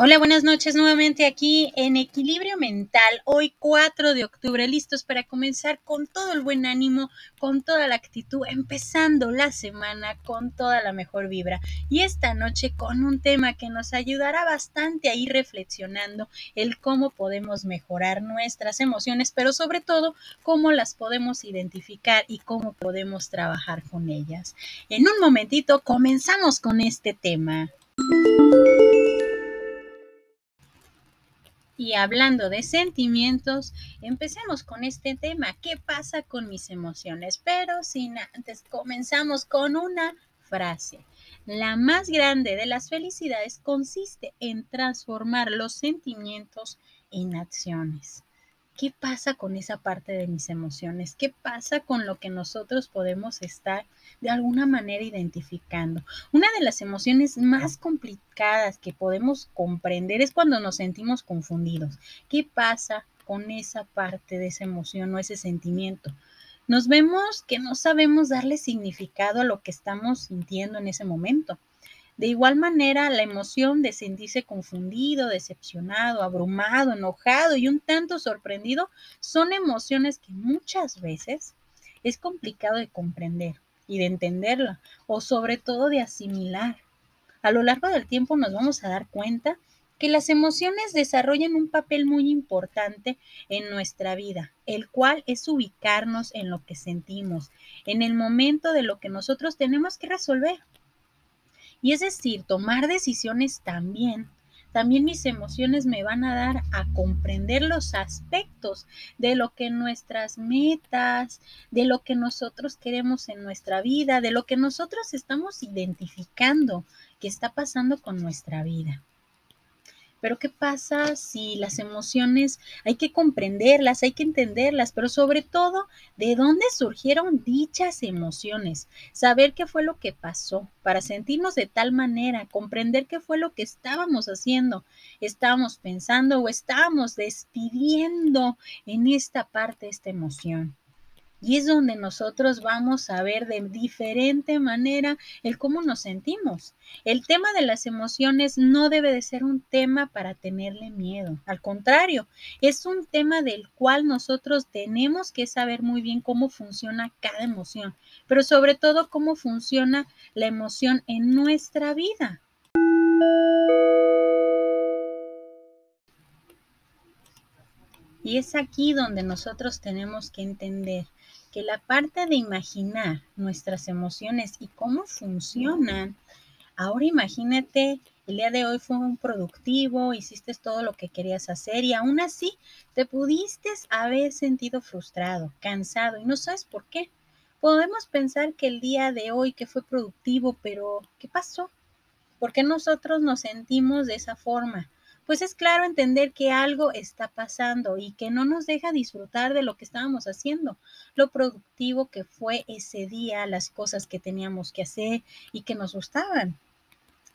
Hola, buenas noches nuevamente aquí en Equilibrio Mental. Hoy 4 de octubre, listos para comenzar con todo el buen ánimo, con toda la actitud, empezando la semana con toda la mejor vibra. Y esta noche con un tema que nos ayudará bastante a ir reflexionando el cómo podemos mejorar nuestras emociones, pero sobre todo cómo las podemos identificar y cómo podemos trabajar con ellas. En un momentito comenzamos con este tema. Y hablando de sentimientos, empecemos con este tema. ¿Qué pasa con mis emociones? Pero sin antes, comenzamos con una frase. La más grande de las felicidades consiste en transformar los sentimientos en acciones. ¿Qué pasa con esa parte de mis emociones? ¿Qué pasa con lo que nosotros podemos estar de alguna manera identificando? Una de las emociones más complicadas que podemos comprender es cuando nos sentimos confundidos. ¿Qué pasa con esa parte de esa emoción o ese sentimiento? Nos vemos que no sabemos darle significado a lo que estamos sintiendo en ese momento. De igual manera, la emoción de sentirse confundido, decepcionado, abrumado, enojado y un tanto sorprendido son emociones que muchas veces es complicado de comprender y de entenderla o sobre todo de asimilar. A lo largo del tiempo nos vamos a dar cuenta que las emociones desarrollan un papel muy importante en nuestra vida, el cual es ubicarnos en lo que sentimos, en el momento de lo que nosotros tenemos que resolver. Y es decir, tomar decisiones también. También mis emociones me van a dar a comprender los aspectos de lo que nuestras metas, de lo que nosotros queremos en nuestra vida, de lo que nosotros estamos identificando que está pasando con nuestra vida. Pero ¿qué pasa si las emociones hay que comprenderlas, hay que entenderlas, pero sobre todo, ¿de dónde surgieron dichas emociones? Saber qué fue lo que pasó para sentirnos de tal manera, comprender qué fue lo que estábamos haciendo, estábamos pensando o estábamos despidiendo en esta parte esta emoción. Y es donde nosotros vamos a ver de diferente manera el cómo nos sentimos. El tema de las emociones no debe de ser un tema para tenerle miedo. Al contrario, es un tema del cual nosotros tenemos que saber muy bien cómo funciona cada emoción, pero sobre todo cómo funciona la emoción en nuestra vida. Y es aquí donde nosotros tenemos que entender que la parte de imaginar nuestras emociones y cómo funcionan, ahora imagínate, el día de hoy fue un productivo, hiciste todo lo que querías hacer y aún así te pudiste haber sentido frustrado, cansado y no sabes por qué. Podemos pensar que el día de hoy que fue productivo, pero ¿qué pasó? ¿Por qué nosotros nos sentimos de esa forma? Pues es claro entender que algo está pasando y que no nos deja disfrutar de lo que estábamos haciendo, lo productivo que fue ese día, las cosas que teníamos que hacer y que nos gustaban.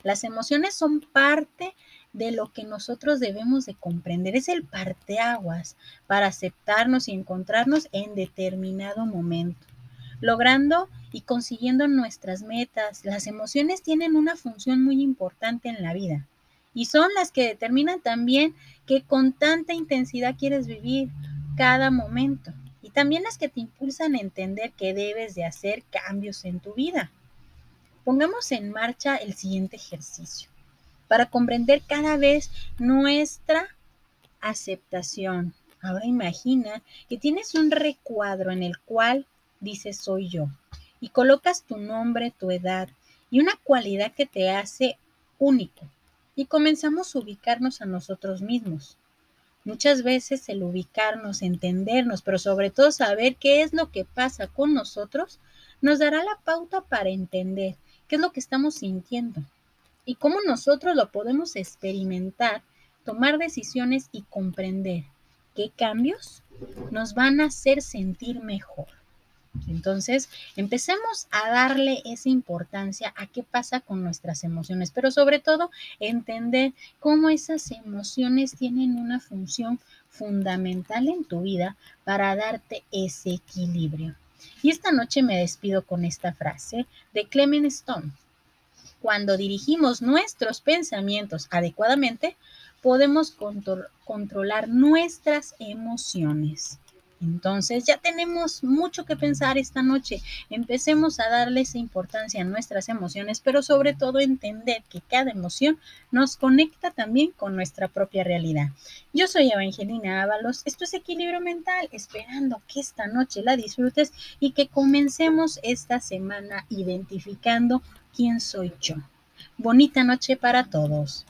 Las emociones son parte de lo que nosotros debemos de comprender, es el parteaguas para aceptarnos y encontrarnos en determinado momento logrando y consiguiendo nuestras metas. Las emociones tienen una función muy importante en la vida y son las que determinan también que con tanta intensidad quieres vivir cada momento y también las que te impulsan a entender que debes de hacer cambios en tu vida. Pongamos en marcha el siguiente ejercicio para comprender cada vez nuestra aceptación. Ahora imagina que tienes un recuadro en el cual dices soy yo y colocas tu nombre, tu edad y una cualidad que te hace único y comenzamos a ubicarnos a nosotros mismos. Muchas veces el ubicarnos, entendernos, pero sobre todo saber qué es lo que pasa con nosotros, nos dará la pauta para entender qué es lo que estamos sintiendo y cómo nosotros lo podemos experimentar, tomar decisiones y comprender qué cambios nos van a hacer sentir mejor. Entonces, empecemos a darle esa importancia a qué pasa con nuestras emociones, pero sobre todo entender cómo esas emociones tienen una función fundamental en tu vida para darte ese equilibrio. Y esta noche me despido con esta frase de Clement Stone. Cuando dirigimos nuestros pensamientos adecuadamente, podemos controlar nuestras emociones. Entonces ya tenemos mucho que pensar esta noche. Empecemos a darle esa importancia a nuestras emociones, pero sobre todo entender que cada emoción nos conecta también con nuestra propia realidad. Yo soy Evangelina Ábalos, esto es Equilibrio Mental, esperando que esta noche la disfrutes y que comencemos esta semana identificando quién soy yo. Bonita noche para todos.